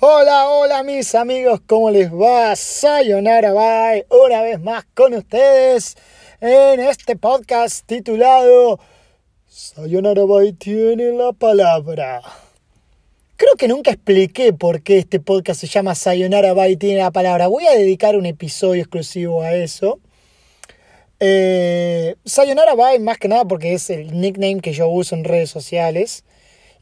Hola, hola mis amigos, ¿cómo les va? Sayonara Bye, una vez más con ustedes en este podcast titulado Sayonara Bye tiene la palabra. Creo que nunca expliqué por qué este podcast se llama Sayonara Bye tiene la palabra. Voy a dedicar un episodio exclusivo a eso. Eh, Sayonara Bye más que nada porque es el nickname que yo uso en redes sociales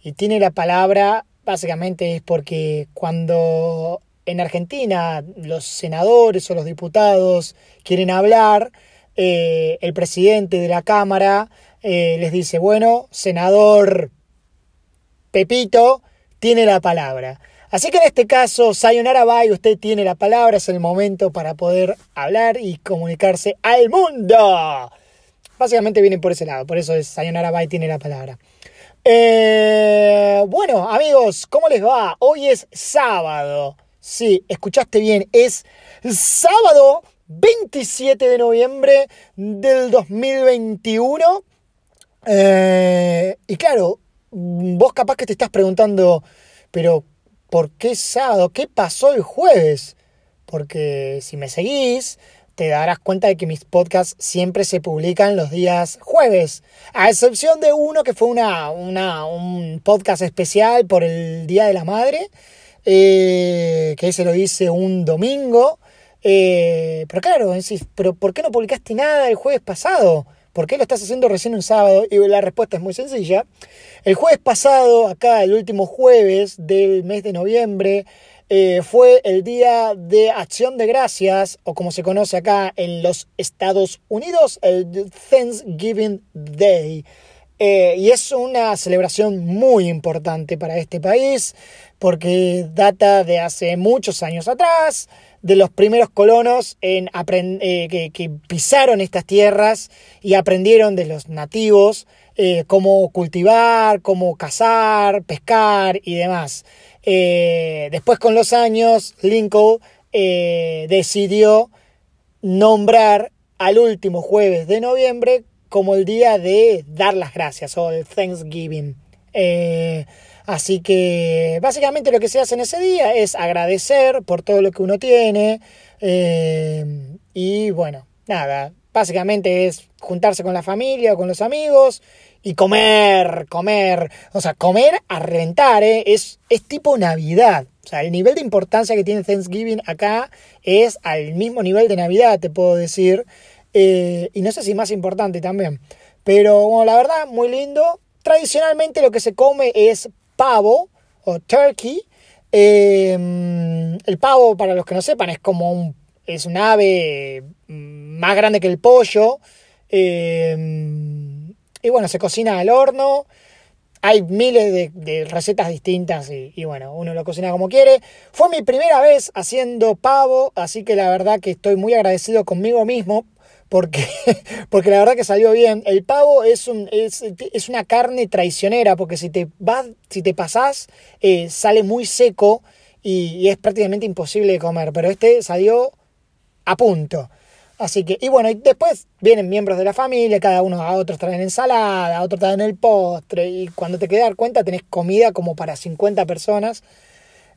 y tiene la palabra básicamente es porque cuando en Argentina los senadores o los diputados quieren hablar, eh, el presidente de la Cámara eh, les dice, bueno, senador Pepito tiene la palabra. Así que en este caso, Sayonara Bay, usted tiene la palabra, es el momento para poder hablar y comunicarse al mundo. Básicamente vienen por ese lado, por eso es Sayonara Bay tiene la palabra. Eh, bueno, amigos, ¿cómo les va? Hoy es sábado. Sí, escuchaste bien, es sábado 27 de noviembre del 2021. Eh, y claro, vos capaz que te estás preguntando, pero ¿por qué sábado? ¿Qué pasó el jueves? Porque si me seguís, te darás cuenta de que mis podcasts siempre se publican los días jueves, a excepción de uno que fue una, un podcast especial por el Día de la Madre, eh, que se lo hice un domingo. Eh, pero claro, ¿pero ¿por qué no publicaste nada el jueves pasado? ¿Por qué lo estás haciendo recién un sábado? Y la respuesta es muy sencilla. El jueves pasado, acá el último jueves del mes de noviembre, eh, fue el Día de Acción de Gracias, o como se conoce acá en los Estados Unidos, el Thanksgiving Day. Eh, y es una celebración muy importante para este país porque data de hace muchos años atrás, de los primeros colonos en eh, que, que, pisaron estas tierras y aprendieron de los nativos cómo cultivar, cómo cazar, pescar y demás. Eh, después con los años, Lincoln eh, decidió nombrar al último jueves de noviembre como el día de dar las gracias o el Thanksgiving. Eh, así que básicamente lo que se hace en ese día es agradecer por todo lo que uno tiene y bueno, nada, básicamente es juntarse con la familia o con los amigos y comer, comer, o sea, comer a reventar, ¿eh? es, es tipo Navidad. O sea, el nivel de importancia que tiene Thanksgiving acá es al mismo nivel de Navidad, te puedo decir. Eh, y no sé si más importante también. Pero bueno, la verdad, muy lindo. Tradicionalmente lo que se come es pavo o turkey. Eh, el pavo, para los que no sepan, es como un, es un ave mm, más grande que el pollo. Y bueno, se cocina al horno. Hay miles de, recetas distintas y, bueno, uno lo cocina como quiere. Fue mi primera vez haciendo pavo, así que la verdad que estoy muy agradecido conmigo mismo porque, porque la verdad que salió bien. El pavo es, un, es, una carne traicionera porque si te, vas, si te pasás eh, sale muy seco y, y es prácticamente imposible de comer, pero este salió a punto. Así que, y bueno, y después vienen miembros de la familia, cada uno a otros traen ensalada, a otros traen el postre, y cuando te quedas cuenta tenés comida como para 50 personas.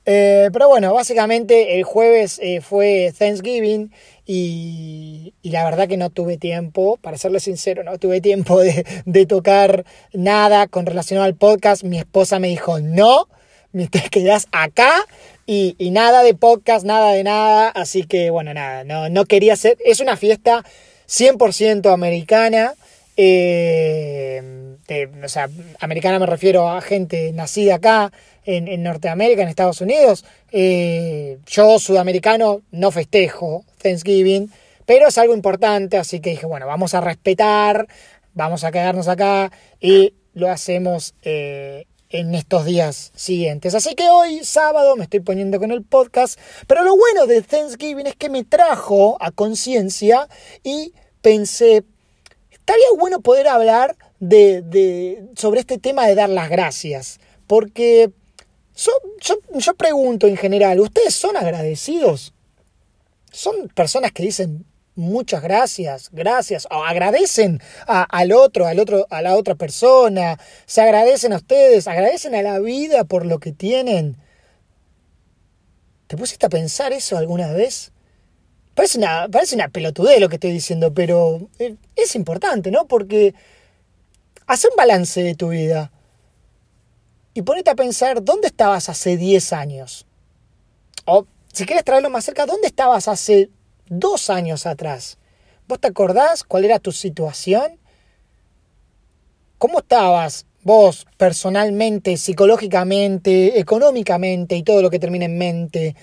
Eh, pero bueno, básicamente el jueves eh, fue Thanksgiving y, la verdad que no tuve tiempo, para serle sincero, no tuve tiempo de, de tocar nada con relación al podcast. Mi esposa me dijo, no, te quedas acá y, nada de podcast, nada de nada. Así que bueno, nada, no, no quería ser. Es una fiesta 100% americana. Eh, o sea, americana me refiero a gente nacida acá en, Norteamérica, en Estados Unidos. Eh, yo, sudamericano, no festejo Thanksgiving, pero es algo importante, así que dije, bueno, vamos a respetar, vamos a quedarnos acá y lo hacemos eh, en estos días siguientes. Así que hoy, sábado, me estoy poniendo con el podcast. Pero lo bueno de Thanksgiving es que me trajo a conciencia y pensé, estaría bueno poder hablar de, sobre este tema de dar las gracias. Porque yo, yo pregunto en general, ¿ustedes son agradecidos? ¿Son personas que dicen, muchas gracias, gracias, o agradecen al otro, al otro, a la otra persona, se agradecen a ustedes, agradecen a la vida por lo que tienen. ¿Te pusiste a pensar eso alguna vez? Parece una, parece una pelotudez lo que estoy diciendo, pero eh, es importante, ¿no? Porque hace un balance de tu vida y ponete a pensar dónde estabas hace 10 años. O si quieres traerlo más cerca, ¿dónde estabas hace dos años atrás? ¿Vos te acordás cuál era tu situación? ¿Cómo estabas vos personalmente, psicológicamente, económicamente y todo lo que termina en mente?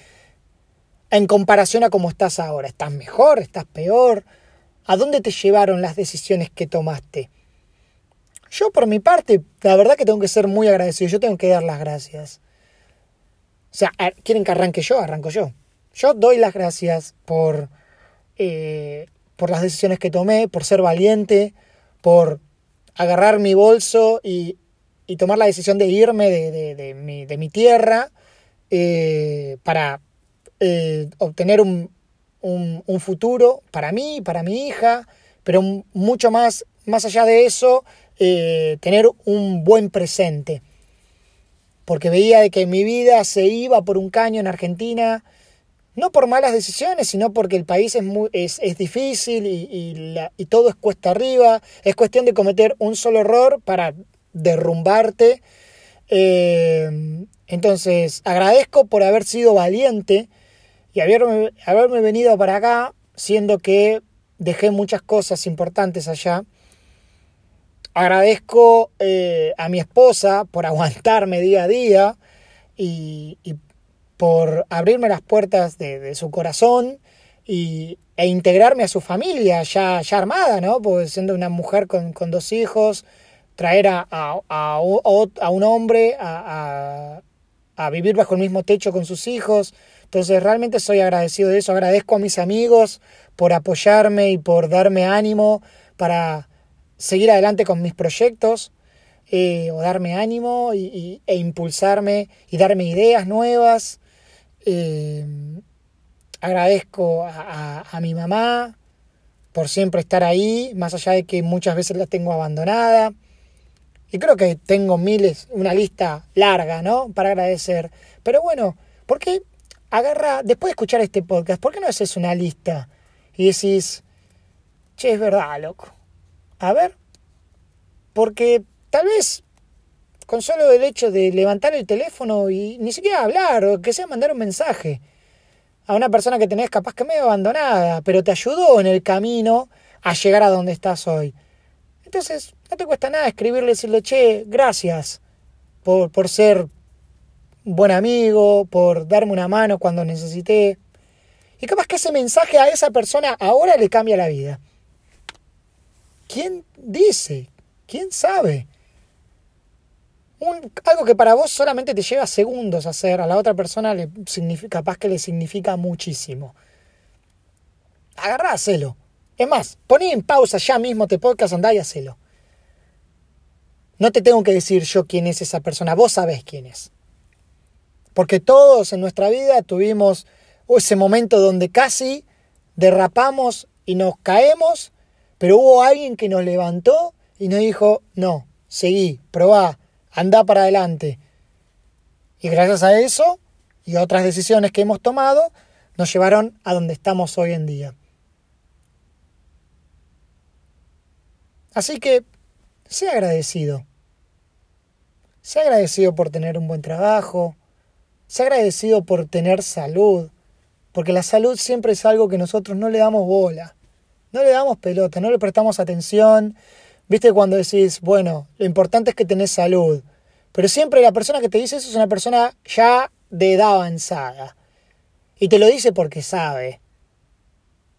en comparación a cómo estás ahora. ¿Estás mejor? ¿Estás peor? ¿A dónde te llevaron las decisiones que tomaste? Yo por mi parte, la verdad que tengo que ser muy agradecido, yo tengo que dar las gracias. O sea, ¿quieren que arranque yo? Arranco yo. Yo doy las gracias por, eh, por las decisiones que tomé, por ser valiente, por agarrar mi bolso y, tomar la decisión de irme de, mi, tierra eh, para eh, obtener un, futuro para mí, para mi hija, pero mucho más, más allá de eso, tener un buen presente. Porque veía de que mi vida se iba por un caño en Argentina, no por malas decisiones, sino porque el país es, muy, es, es difícil y, y, todo es cuesta arriba. Es cuestión de cometer un solo error para derrumbarte. Eh, entonces, agradezco por haber sido valiente y haberme, haberme venido para acá, siendo que dejé muchas cosas importantes allá. Agradezco eh, a mi esposa por aguantarme día a día y, por abrirme las puertas de, su corazón y, e integrarme a su familia ya, ya armada, ¿no? Porque siendo una mujer con, dos hijos, traer a, a, a, un hombre a, a, vivir bajo el mismo techo con sus hijos, entonces realmente soy agradecido de eso, agradezco a mis amigos por apoyarme y por darme ánimo para seguir adelante con mis proyectos, eh, o darme ánimo y, e impulsarme y darme ideas nuevas. Eh, agradezco a, a, mi mamá por siempre estar ahí, más allá de que muchas veces la tengo abandonada. Y creo que tengo miles, una lista larga, ¿no? Para agradecer. Pero bueno, ¿por qué agarra, después de escuchar este podcast, ¿por qué no haces una lista y decís, che, es verdad, loco? A ver, porque tal vez con solo el hecho de levantar el teléfono y ni siquiera hablar, o que sea mandar un mensaje a una persona que tenés capaz que medio abandonada, pero te ayudó en el camino a llegar a donde estás hoy. Entonces, no te cuesta nada escribirle y decirle, che, gracias por, por ser buen amigo, por darme una mano cuando necesité. Y capaz que ese mensaje a esa persona ahora le cambia la vida. ¿Quién dice? ¿Quién sabe? Algo que para vos solamente te lleva segundos hacer, a la otra persona le significa, capaz que le significa muchísimo. Agarrá, hacelo. Es más, poné en pausa ya mismo te podcast, andá y hacelo. No te tengo que decir yo quién es esa persona, vos sabés quién es. Porque todos en nuestra vida tuvimos ese momento donde casi derrapamos y nos caemos, pero hubo alguien que nos levantó y nos dijo, no, seguí, probá, anda para adelante. Y gracias a eso y a otras decisiones que hemos tomado, nos llevaron a donde estamos hoy en día. Así que, sé agradecido. Sé agradecido por tener un buen trabajo, Sé agradecido por tener salud, porque la salud siempre es algo que nosotros no le damos bola, no le damos pelota, no le prestamos atención. Viste cuando decís, bueno, lo importante es que tenés salud, pero siempre la persona que te dice eso es una persona ya de edad avanzada. Y te lo dice porque sabe.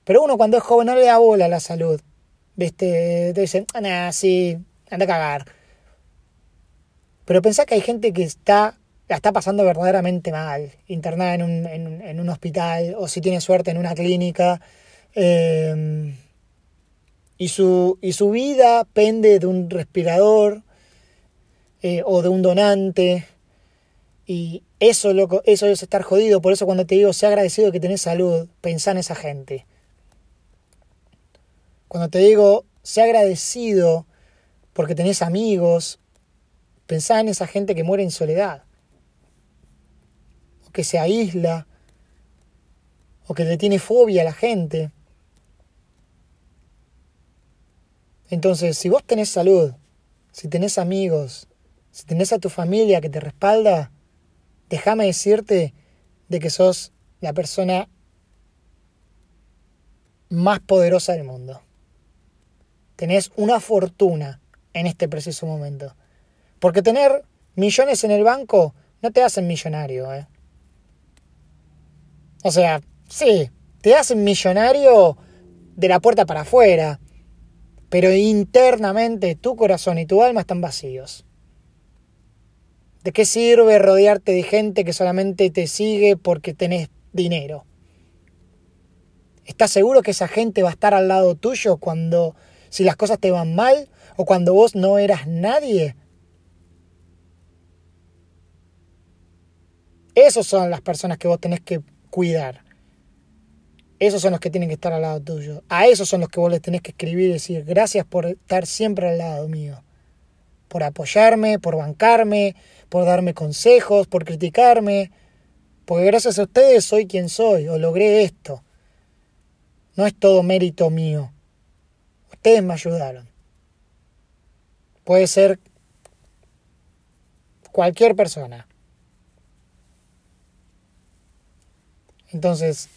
Pero uno cuando es joven no le da bola a la salud. ¿Viste? Te dicen, ah, nah, sí, anda a cagar. Pero pensá que hay gente que está la está pasando verdaderamente mal, internada en un, en, un hospital o si tiene suerte en una clínica. Em, y, su, y su vida pende de un respirador eh, o de un donante. Y eso, loco, eso es estar jodido. Por eso cuando te digo, sea agradecido que tenés salud, pensá en esa gente. Cuando te digo, sea agradecido porque tenés amigos, pensá en esa gente que muere en soledad que se aísla, o que le tiene fobia a la gente. Entonces, si vos tenés salud, si tenés amigos, si tenés a tu familia que te respalda, déjame decirte de que sos la persona más poderosa del mundo. Tenés una fortuna en este preciso momento. Porque tener millones en el banco no te hacen millonario. ¿eh? O sea, sí, te hacen millonario de la puerta para afuera. Pero internamente tu corazón y tu alma están vacíos. ¿De qué sirve rodearte de gente que solamente te sigue porque tenés dinero? ¿Estás seguro que esa gente va a estar al lado tuyo cuando si las cosas te van mal o cuando vos no eras nadie? Esas son las personas que vos tenés que cuidar. Esos son los que tienen que estar al lado tuyo. A esos son los que vos les tenés que escribir y decir gracias por estar siempre al lado mío. Por apoyarme, por bancarme, por darme consejos, por criticarme. Porque gracias a ustedes soy quien soy o logré esto. No es todo mérito mío. Ustedes me ayudaron. Puede ser cualquier persona. Entonces,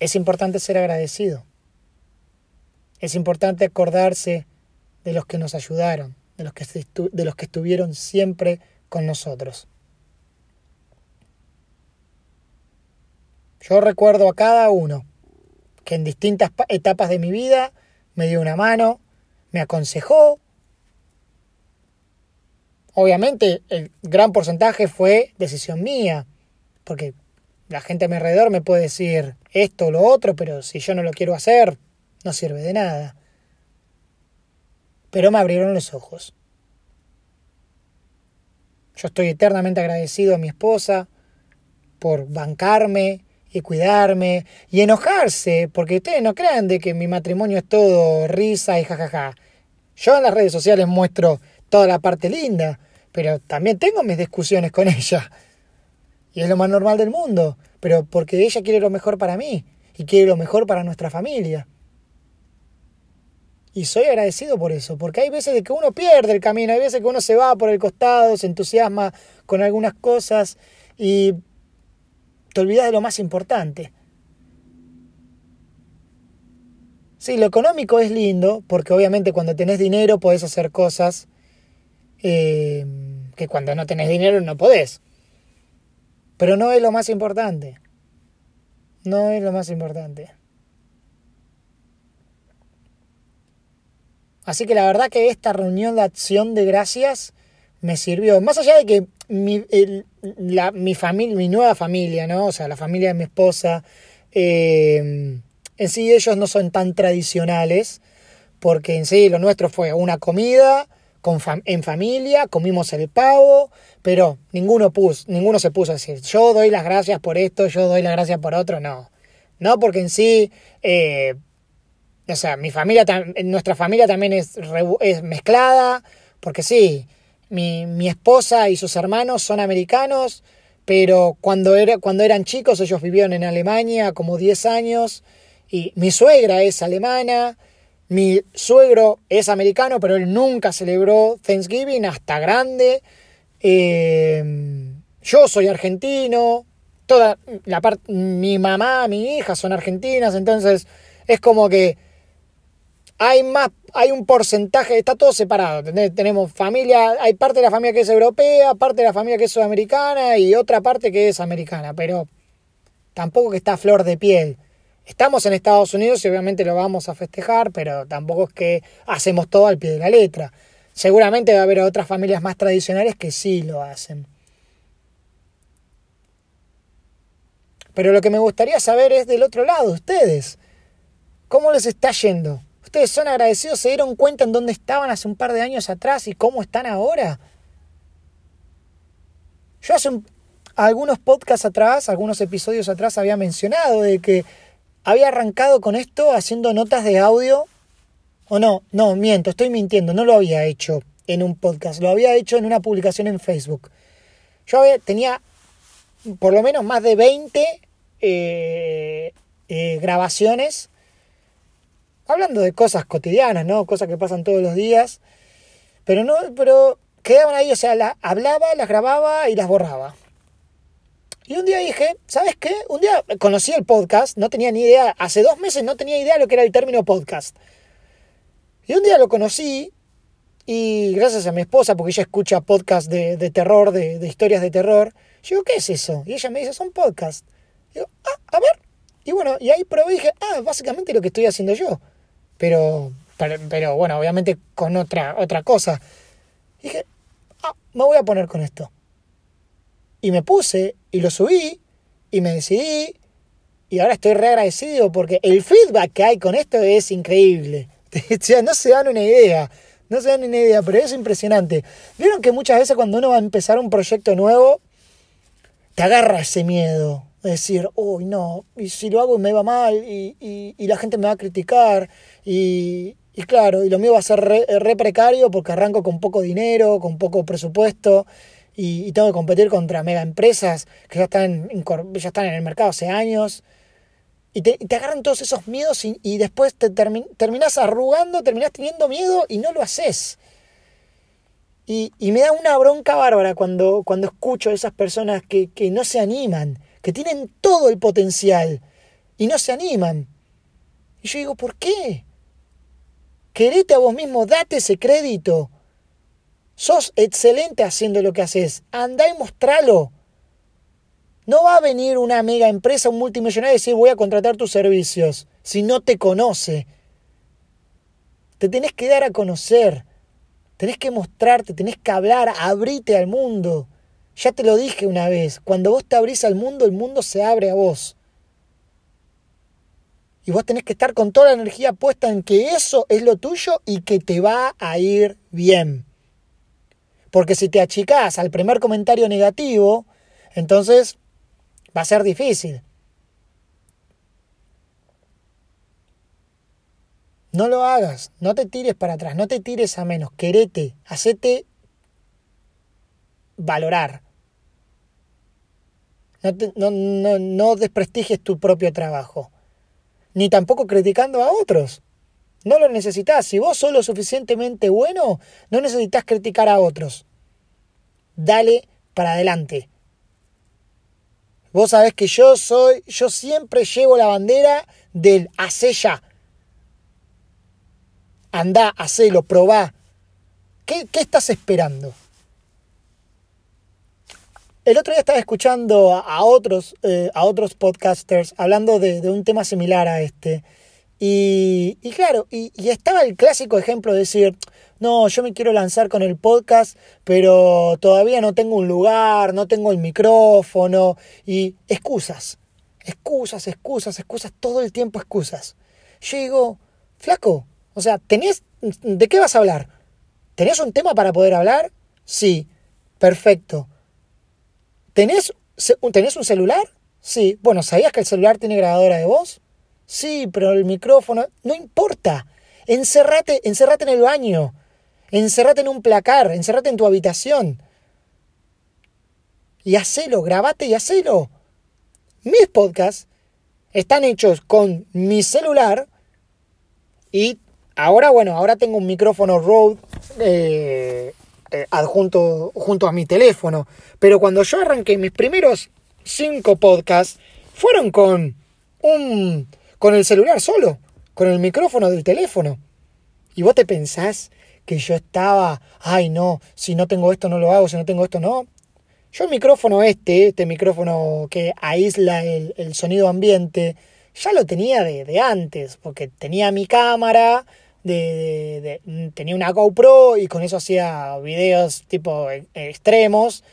es importante ser agradecido. Es importante acordarse de los que nos ayudaron, de los que, de los que estuvieron siempre con nosotros. Yo recuerdo a cada uno que en distintas etapas de mi vida me dio una mano, me aconsejó. Obviamente el gran porcentaje fue decisión mía, porque la gente a mi alrededor me puede decir esto o lo otro, pero si yo no lo quiero hacer, no sirve de nada. Pero me abrieron los ojos. Yo estoy eternamente agradecido a mi esposa por bancarme, y cuidarme y enojarse, porque ustedes no crean de que mi matrimonio es todo risa y jajaja. Yo en las redes sociales muestro toda la parte linda, pero también tengo mis discusiones con ella. Y es lo más normal del mundo, pero porque ella quiere lo mejor para mí y quiere lo mejor para nuestra familia. Y soy agradecido por eso, porque hay veces que uno pierde el camino, hay veces que uno se va por el costado, se entusiasma con algunas cosas y te olvidas de lo más importante. Sí, lo económico es lindo, porque obviamente cuando tenés dinero podés hacer cosas eh, que cuando no tenés dinero no podés. Pero no es lo más importante. No es lo más importante. Así que la verdad que esta reunión de acción de gracias me sirvió. Más allá de que mi, la, mi familia, mi nueva familia, ¿no? O sea, la familia de mi esposa, eh, en sí ellos no son tan tradicionales, porque en sí lo nuestro fue una comida en familia, comimos el pavo, pero ninguno, puso, ninguno se puso a decir, yo doy las gracias por esto, yo doy las gracias por otro, no. No, porque en sí, eh, o sea, mi familia, nuestra familia también es, es mezclada, porque sí, mi, mi esposa y sus hermanos son americanos, pero cuando, era, cuando eran chicos ellos vivieron en Alemania como 10 años y mi suegra es alemana, mi suegro es americano, pero él nunca celebró Thanksgiving hasta grande. Eh, yo soy argentino, toda la parte, mi mamá, mi hija son argentinas, entonces es como que hay más, hay un porcentaje, está todo separado. Tenemos familia, hay parte de la familia que es europea, parte de la familia que es sudamericana y otra parte que es americana, pero tampoco que está a flor de piel. Estamos en Estados Unidos y obviamente lo vamos a festejar, pero tampoco es que hacemos todo al pie de la letra. Seguramente va a haber otras familias más tradicionales que sí lo hacen. Pero lo que me gustaría saber es del otro lado, ustedes. ¿Cómo les está yendo? Ustedes son agradecidos, se dieron cuenta en dónde estaban hace un par de años atrás y cómo están ahora. Yo hace algunos podcasts atrás, algunos episodios atrás había mencionado de que había arrancado con esto haciendo notas de audio. O no, no, miento, estoy mintiendo, no lo había hecho en un podcast, lo había hecho en una publicación en Facebook. Yo tenía por lo menos más de 20 eh, eh, grabaciones hablando de cosas cotidianas, ¿no? Cosas que pasan todos los días. Pero no, pero quedaban ahí, o sea, la, hablaba, las grababa y las borraba. Y un día dije, ¿sabes qué? Un día conocí el podcast, no tenía ni idea, hace dos meses no tenía idea de lo que era el término podcast. Y un día lo conocí y gracias a mi esposa, porque ella escucha podcast de, de terror, de, de, historias de terror, yo digo, ¿qué es eso? Y ella me dice, son podcasts. Digo, ah, a ver. Y bueno, y ahí probé y dije, ah, básicamente lo que estoy haciendo yo. Pero, pero, bueno, obviamente con otra, otra cosa. Y dije, ah, me voy a poner con esto. Y me puse y lo subí y me decidí y ahora estoy re agradecido porque el feedback que hay con esto es increíble. no se dan una idea. No se dan una idea, pero es impresionante. Vieron que muchas veces cuando uno va a empezar un proyecto nuevo, te agarra ese miedo. De decir, uy, no, y si lo hago me va mal, y, y, la gente me va a criticar, y, y claro, y lo mío va a ser re, re, precario porque arranco con poco dinero, con poco presupuesto, y, tengo que competir contra mega empresas que ya están, ya están en el mercado hace años. Y te, agarran todos esos miedos y, después te terminas arrugando, terminas teniendo miedo y no lo haces. Y, y, me da una bronca bárbara cuando, cuando escucho a esas personas que, que no se animan, que tienen todo el potencial y no se animan. Y yo digo, ¿por qué? Querete a vos mismo, date ese crédito. Sos excelente haciendo lo que haces. Andá y mostralo. No va a venir una mega empresa, un multimillonario y decir voy a contratar tus servicios si no te conoce. Te tenés que dar a conocer. Tenés que mostrarte, tenés que hablar, abrite al mundo. Ya te lo dije una vez, cuando vos te abrís al mundo, el mundo se abre a vos. Y vos tenés que estar con toda la energía puesta en que eso es lo tuyo y que te va a ir bien. Porque si te achicás al primer comentario negativo, entonces va a ser difícil. No lo hagas, no te tires para atrás, no te tires a menos, querete, hacete valorar. No, no, no desprestigies tu propio trabajo, ni tampoco criticando a otros. No lo necesitas. Si vos sos lo suficientemente bueno, no necesitas criticar a otros. Dale para adelante. Vos sabés que yo soy, yo siempre llevo la bandera del hace ya. Andá, hacelo, probá. ¿Qué, qué estás esperando? El otro día estaba escuchando a, otros, eh, a otros podcasters hablando de, de, un tema similar a este. Y, claro, y, estaba el clásico ejemplo de decir, no, yo me quiero lanzar con el podcast, pero todavía no tengo un lugar, no tengo el micrófono, y excusas, excusas, excusas, excusas, todo el tiempo excusas. Yo digo, flaco, o sea, ¿tenés, ¿de qué vas a hablar? ¿Tenés un tema para poder hablar? Sí, perfecto. ¿Tenés, ¿tenés un celular? Sí, bueno, ¿sabías que el celular tiene grabadora de voz? Sí, pero el micrófono, no importa. Encerrate, encerrate en el baño. Encerrate en un placar, encerrate en tu habitación. Y hacelo, grabate y hacelo. Mis podcasts están hechos con mi celular y ahora, bueno, ahora tengo un micrófono Rode eh, eh, adjunto junto a mi teléfono. Pero cuando yo arranqué mis primeros cinco podcasts, fueron con un con el celular solo, con el micrófono del teléfono. Y vos te pensás que yo estaba, ay no, si no tengo esto no lo hago, si no tengo esto no. Yo el micrófono este, este micrófono que aísla el, sonido ambiente, ya lo tenía de, antes, porque tenía mi cámara, de, tenía una GoPro y con eso hacía videos tipo e, extremos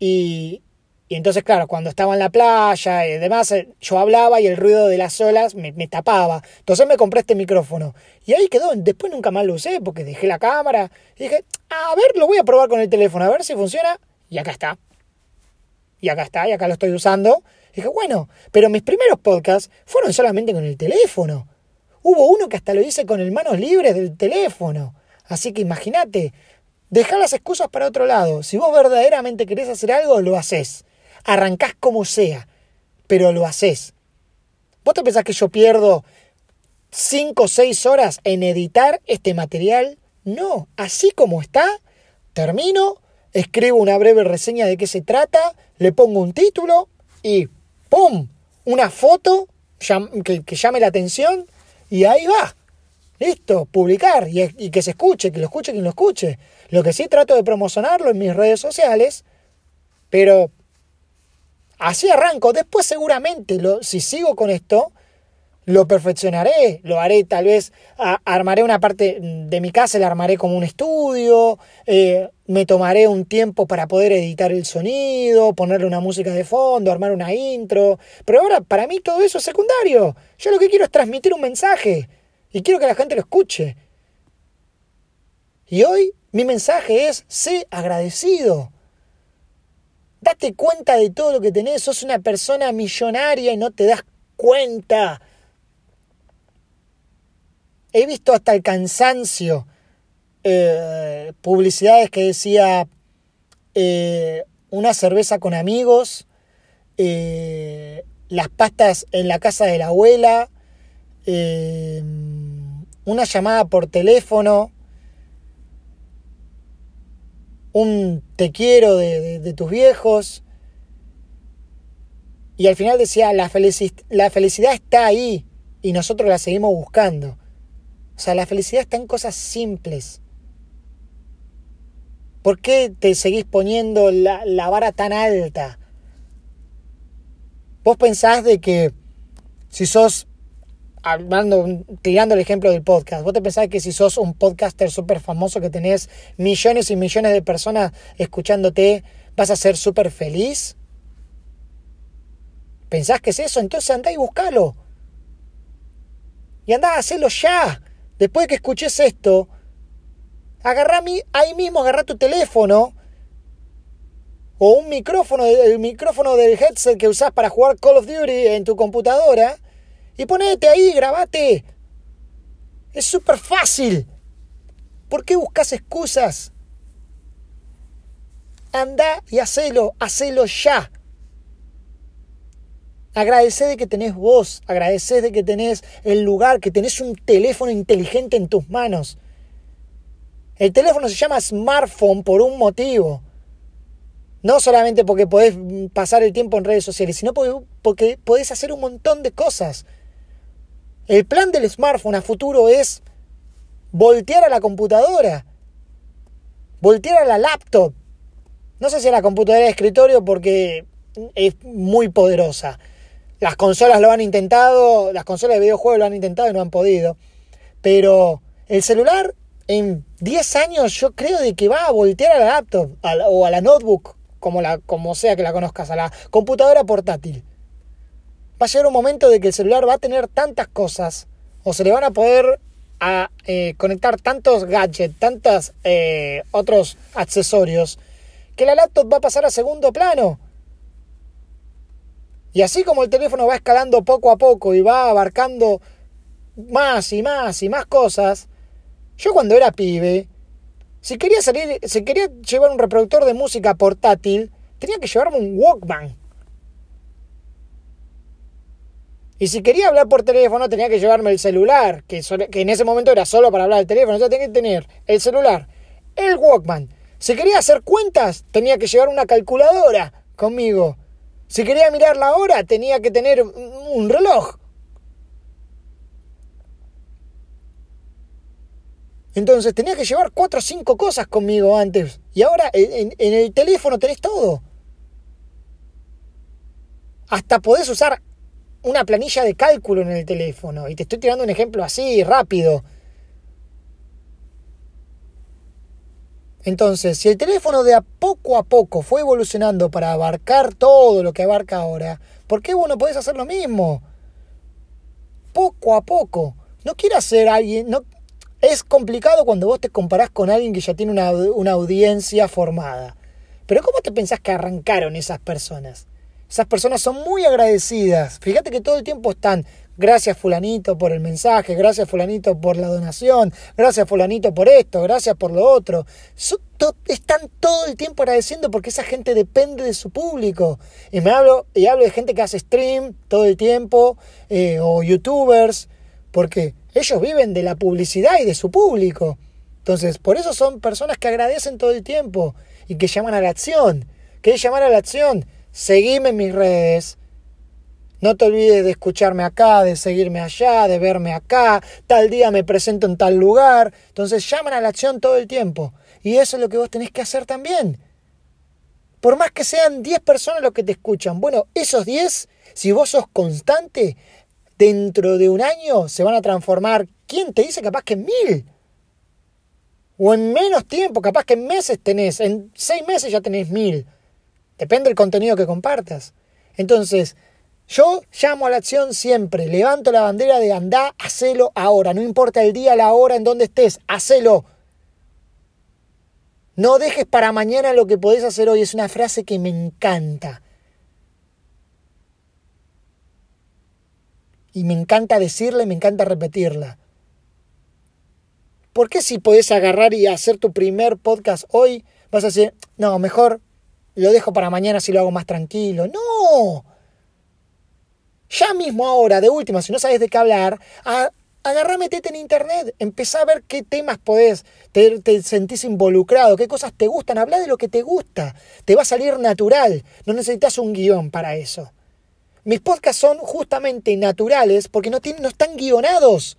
y, y entonces, claro, cuando estaba en la playa y demás, eh, yo hablaba y el ruido de las olas me, tapaba. Entonces me compré este micrófono. Y ahí quedó. Después nunca más lo usé porque dejé la cámara. Y dije, a ver, lo voy a probar con el teléfono, a ver si funciona. Y acá está. Y acá está, y acá lo estoy usando. Dije, bueno, pero mis primeros podcasts fueron solamente con el teléfono. Hubo uno que hasta lo hice con el manos libres del teléfono. Así que imagínate, dejar las excusas para otro lado. Si vos verdaderamente querés hacer algo, lo haces arrancás como sea. pero lo haces. ¿Vos te pensás que yo pierdo 5 o 6 horas en editar este material? No, así como está, termino, escribo una breve reseña de qué se trata, le pongo un título y ¡pum! Una foto que, llame la atención y ahí va. Listo, publicar y, y, que se escuche, que lo escuche quien lo escuche. Lo que sí trato de promocionarlo en mis redes sociales, pero así arranco. Después seguramente, lo, si sigo con esto, lo perfeccionaré, lo haré tal vez, armaré una parte de mi casa, la armaré como un estudio, eh, me tomaré un tiempo para poder editar el sonido, ponerle una música de fondo, armar una intro, pero ahora para mí todo eso es secundario, yo lo que quiero es transmitir un mensaje y quiero que la gente lo escuche. Y hoy mi mensaje es, sé agradecido. Date cuenta de todo lo que tenés, sos una persona millonaria y no te das cuenta. He visto hasta el cansancio eh, publicidades que decía eh, una cerveza con amigos, eh, las pastas en la casa de la abuela, una llamada por teléfono, un te quiero de, tus viejos. Y al final decía, la, la felicidad está ahí y nosotros la seguimos buscando. O sea, la felicidad está en cosas simples. ¿Por qué te seguís poniendo la, vara tan alta? Vos pensás de que si sos, hablando, tirando el ejemplo del podcast, vos te pensás que si sos un podcaster súper famoso que tenés millones y millones de personas escuchándote, vas a ser súper feliz? ¿Pensás que es eso? Entonces andá y buscalo. Y andá a hacerlo ya. Después de que escuches esto, agarra mi, ahí mismo agarra tu teléfono o un micrófono, el micrófono del headset que usás para jugar Call of Duty en tu computadora y ponete ahí, grabate. Es súper fácil. ¿Por qué buscas excusas? Anda y hacelo, hacelo ya. Agradeced de que tenés voz, agradeced de que tenés el lugar, que tenés un teléfono inteligente en tus manos. El teléfono se llama smartphone por un motivo. No solamente porque podés pasar el tiempo en redes sociales, sino porque podés hacer un montón de cosas. El plan del smartphone a futuro es voltear a la computadora, voltear a la laptop. No sé si a la computadora de escritorio porque es muy poderosa. Las consolas lo han intentado, las consolas de videojuegos lo han intentado y no han podido. Pero el celular en 10 años yo creo de que va a voltear a la laptop o a la notebook, como, la, como sea que la conozcas, a la computadora portátil. Va a llegar un momento de que el celular va a tener tantas cosas o se le van a poder a, eh, conectar tantos gadgets, tantos eh, otros accesorios, que la laptop va a pasar a segundo plano. Y así como el teléfono va escalando poco a poco y va abarcando más y más y más cosas, yo cuando era pibe, si quería salir, si quería llevar un reproductor de música portátil, tenía que llevarme un Walkman. Y si quería hablar por teléfono, tenía que llevarme el celular, que, en ese momento era solo para hablar del teléfono. Yo tenía que tener el celular, el Walkman. Si quería hacer cuentas, tenía que llevar una calculadora conmigo. Si quería mirar la hora, tenía que tener un reloj. Entonces tenía que llevar cuatro o cinco cosas conmigo antes. Y ahora en, el teléfono tenés todo. Hasta podés usar una planilla de cálculo en el teléfono. Y te estoy tirando un ejemplo así, rápido. Entonces, si el teléfono de a poco a poco fue evolucionando para abarcar todo lo que abarca ahora, ¿por qué vos no podés hacer lo mismo? Poco a poco. No quieras ser alguien. No, es complicado cuando vos te comparás con alguien que ya tiene una, una audiencia formada. Pero ¿cómo te pensás que arrancaron esas personas? Esas personas son muy agradecidas. Fíjate que todo el tiempo están Gracias fulanito por el mensaje, gracias fulanito por la donación, gracias fulanito por esto, gracias por lo otro. están todo el tiempo agradeciendo porque esa gente depende de su público. Y me hablo, y hablo de gente que hace stream todo el tiempo, eh, o youtubers, porque ellos viven de la publicidad y de su público. Entonces, por eso son personas que agradecen todo el tiempo y que llaman a la acción. ¿Qué llamar a la acción? Seguime en mis redes, no te olvides de escucharme acá, de seguirme allá, de verme acá. Tal día me presento en tal lugar. Entonces llaman a la acción todo el tiempo. Y eso es lo que vos tenés que hacer también. Por más que sean 10 personas los que te escuchan, bueno, esos 10, si vos sos constante, dentro de un año se van a transformar, ¿quién te dice capaz que en mil? O en menos tiempo, capaz que en meses tenés, en seis meses ya tenés mil. Depende del contenido que compartas. Entonces, yo llamo a la acción siempre, levanto la bandera de andá, hacelo ahora, no importa el día, la hora, en donde estés, hacelo. No dejes para mañana lo que podés hacer hoy, es una frase que me encanta. Y me encanta decirla y me encanta repetirla. ¿Por qué si podés agarrar y hacer tu primer podcast hoy, vas a decir, no, mejor lo dejo para mañana si lo hago más tranquilo? No. Ya mismo ahora, de última, si no sabes de qué hablar, agarrá, metete en internet, empezá a ver qué temas podés, te, te, sentís involucrado, qué cosas te gustan, habla de lo que te gusta, te va a salir natural, no necesitas un guion para eso. Mis podcasts son justamente naturales porque no, tienen, no están guionados.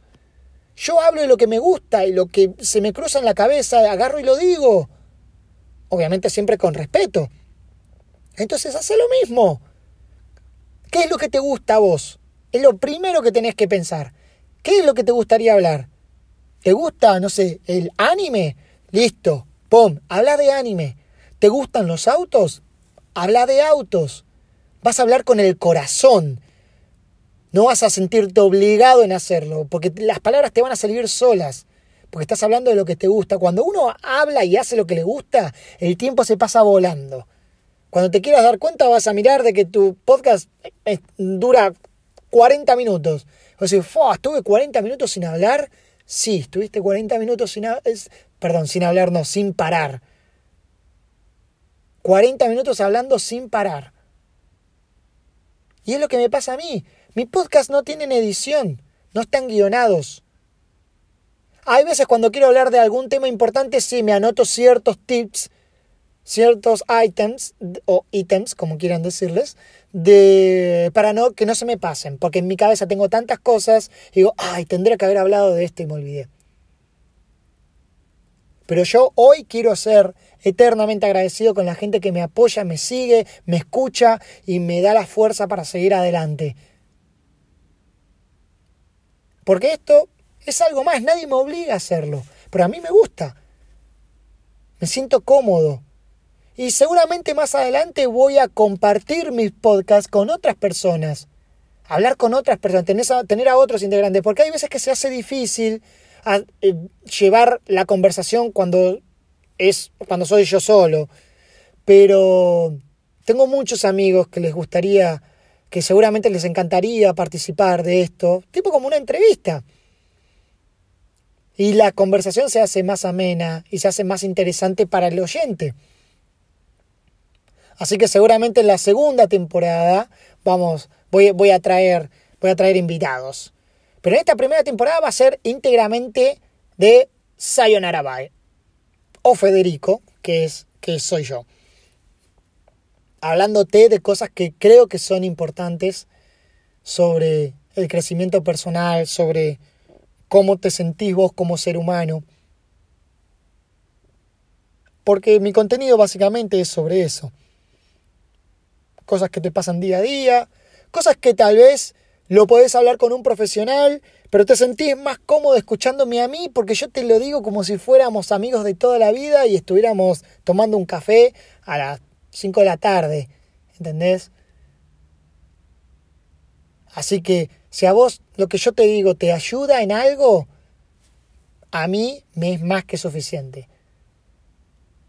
Yo hablo de lo que me gusta y lo que se me cruza en la cabeza, agarro y lo digo. Obviamente siempre con respeto. Entonces hace lo mismo. ¿Qué es lo que te gusta a vos? Es lo primero que tenés que pensar. ¿Qué es lo que te gustaría hablar? ¿Te gusta, no sé, el anime? Listo, pum, habla de anime. ¿Te gustan los autos? Habla de autos. Vas a hablar con el corazón. No vas a sentirte obligado en hacerlo, porque las palabras te van a salir solas, porque estás hablando de lo que te gusta. Cuando uno habla y hace lo que le gusta, el tiempo se pasa volando. Cuando te quieras dar cuenta vas a mirar de que tu podcast dura 40 minutos. O sea, estuve 40 minutos sin hablar. Sí, estuviste 40 minutos sin hablar. Perdón, sin hablar, no, sin parar. 40 minutos hablando sin parar. Y es lo que me pasa a mí. Mi podcast no tienen edición, no están guionados. Hay veces cuando quiero hablar de algún tema importante, sí, me anoto ciertos tips ciertos items o ítems, como quieran decirles, de, para no, que no se me pasen, porque en mi cabeza tengo tantas cosas y digo, ay, tendría que haber hablado de esto y me olvidé. Pero yo hoy quiero ser eternamente agradecido con la gente que me apoya, me sigue, me escucha y me da la fuerza para seguir adelante. Porque esto es algo más, nadie me obliga a hacerlo, pero a mí me gusta. Me siento cómodo, y seguramente más adelante voy a compartir mis podcasts con otras personas. Hablar con otras personas, tener a, otros integrantes. Porque hay veces que se hace difícil eh, llevar la conversación cuando, es, cuando soy yo solo. Pero tengo muchos amigos que les gustaría, que seguramente les encantaría participar de esto. Tipo como una entrevista. Y la conversación se hace más amena y se hace más interesante para el oyente. Así que seguramente en la segunda temporada vamos, voy, voy, a traer, voy a traer invitados. Pero en esta primera temporada va a ser íntegramente de Sayonara Bye. O Federico, que es que soy yo. Hablándote de cosas que creo que son importantes sobre el crecimiento personal, sobre cómo te sentís vos como ser humano. Porque mi contenido básicamente es sobre eso cosas que te pasan día a día, cosas que tal vez lo podés hablar con un profesional, pero te sentís más cómodo escuchándome a mí porque yo te lo digo como si fuéramos amigos de toda la vida y estuviéramos tomando un café a las 5 de la tarde, ¿entendés? Así que si a vos lo que yo te digo te ayuda en algo, a mí me es más que suficiente.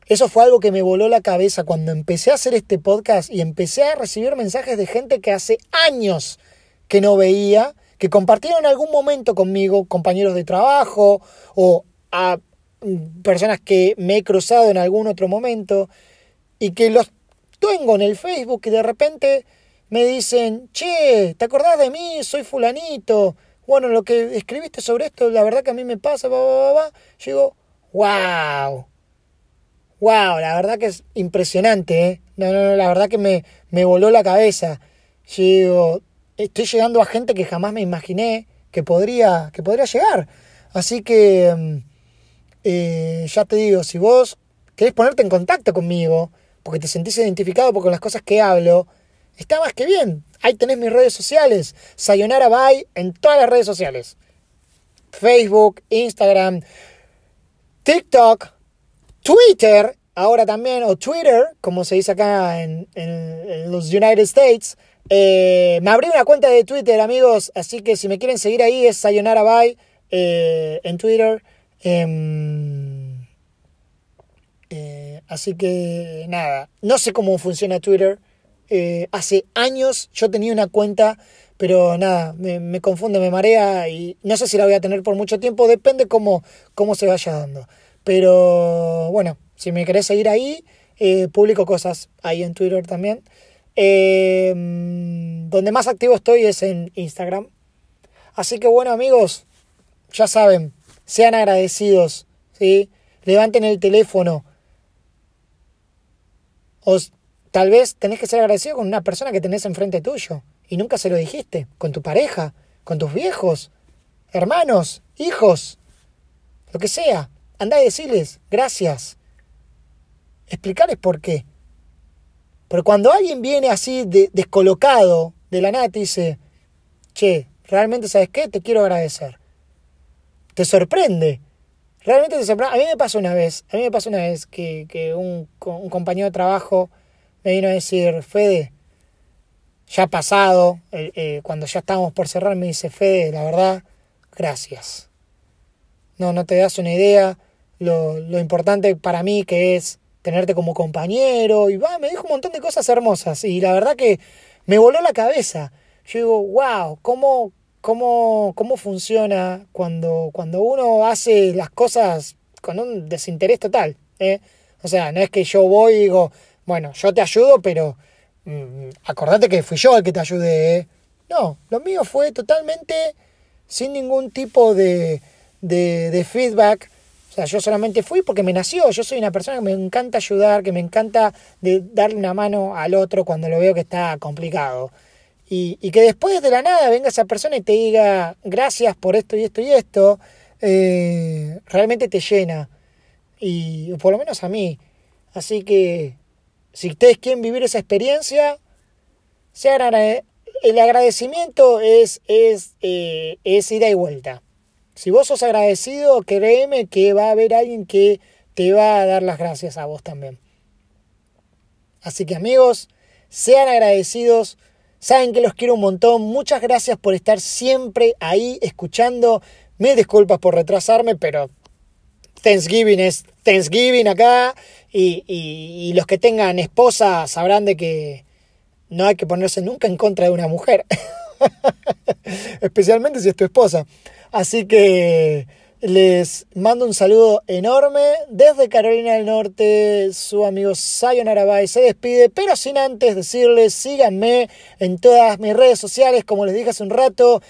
Eso fue algo que me voló la cabeza cuando empecé a hacer este podcast y empecé a recibir mensajes de gente que hace años que no veía, que compartieron algún momento conmigo, compañeros de trabajo o a mm, personas que me he cruzado en algún otro momento y que los tengo en el Facebook y de repente me dicen, che, ¿te acordás de mí? Soy fulanito. Bueno, lo que escribiste sobre esto, la verdad que a mí me pasa, va, va, va. Yo digo, wow. Wow, la verdad que es impresionante, ¿eh? No, no, no, la verdad que me, me voló la cabeza. Yo digo, estoy llegando a gente que jamás me imaginé que podría, que podría llegar. Así que, mm, eh, ya te digo, si vos querés ponerte en contacto conmigo, porque te sentís identificado con las cosas que hablo, está más que bien. Ahí tenés mis redes sociales. Sayonara Bye en todas las redes sociales. Facebook, Instagram, TikTok, Twitter, ahora también, o Twitter, como se dice acá en, los United States. Eh, me abrí una cuenta de Twitter, amigos, así que si me quieren seguir ahí es Sayonara Bye eh, en Twitter. Em, eh, así que nada, no sé cómo funciona Twitter. Hace años yo tenía una cuenta, pero nada, me, confunde, me marea y no sé si la voy a tener por mucho tiempo, depende cómo, cómo se vaya dando. Pero bueno, si me querés seguir ahí, eh, publico cosas ahí en Twitter también. donde más activo estoy es en Instagram. Así que bueno amigos, ya saben, sean agradecidos, ¿sí? levanten el teléfono, o tal vez tenés que ser agradecido con una persona que tenés enfrente tuyo y nunca se lo dijiste, con tu pareja, con tus viejos, hermanos, hijos, lo que sea. Andá y decirles gracias. Explicarles por qué. Pero cuando alguien viene así de, descolocado de la nada y dice, che, realmente sabes qué, te quiero agradecer. Te sorprende. Realmente A mí me pasó una vez, a mí me pasó una vez que, un, compañero de trabajo me vino a decir, Fede, ya pasado, eh, eh, cuando ya estábamos por cerrar, me dice, Fede, la verdad, gracias. No, no te das una idea lo, importante para mí que es tenerte como compañero. Y va, me dijo un montón de cosas hermosas. Y la verdad que me voló la cabeza. Yo digo, wow, ¿cómo, cómo, cómo funciona cuando, cuando uno hace las cosas con un desinterés total. ¿eh? O sea, no es que yo voy y digo, bueno, yo te ayudo, pero mm, acordate que fui yo el que te ayudé. ¿eh? No, lo mío fue totalmente sin ningún tipo de, de feedback. O sea, yo solamente fui porque me nació. Yo soy una persona que me encanta ayudar, que me encanta de darle una mano al otro cuando lo veo que está complicado. Y, que después de la nada venga esa persona y te diga gracias por esto y esto y esto, eh, realmente te llena. Y por lo menos a mí. Así que si ustedes quieren vivir esa experiencia, el agradecimiento es, es, eh, es ida y vuelta. Si vos sos agradecido, créeme que va a haber alguien que te va a dar las gracias a vos también. Así que amigos, sean agradecidos Saben que los quiero un montón. Muchas gracias por estar siempre ahí escuchando. Me disculpas por retrasarme, pero Thanksgiving es Thanksgiving acá. Y, los que tengan esposa sabrán de que no hay que ponerse nunca en contra de una mujer. Especialmente si es tu esposa. Así que les mando un saludo enorme desde Carolina del Norte. Su amigo Zion Arabay se despide, pero sin antes decirles, síganme en todas mis redes sociales, como les dije hace un rato.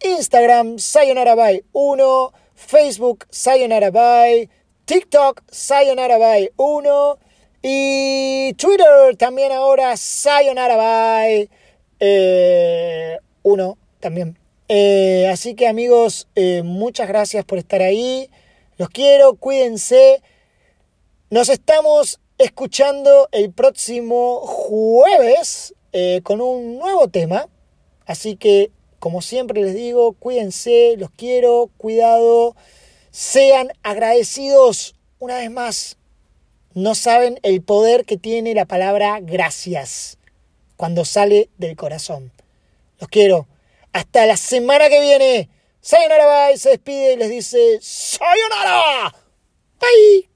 Instagram, Arabay 1, Facebook, Zion Arabay, TikTok, Zion Arabay 1 y Twitter también ahora, Zion Arabay 1 eh, también. Eh, así que amigos, eh, muchas gracias por estar ahí. Los quiero, cuídense. Nos estamos escuchando el próximo jueves eh, con un nuevo tema. Así que, como siempre les digo, cuídense, los quiero, cuidado, sean agradecidos una vez más. No saben el poder que tiene la palabra gracias cuando sale del corazón. Los quiero. Hasta la semana que viene. Sayonara Bye se despide y les dice Sayonara. Bye.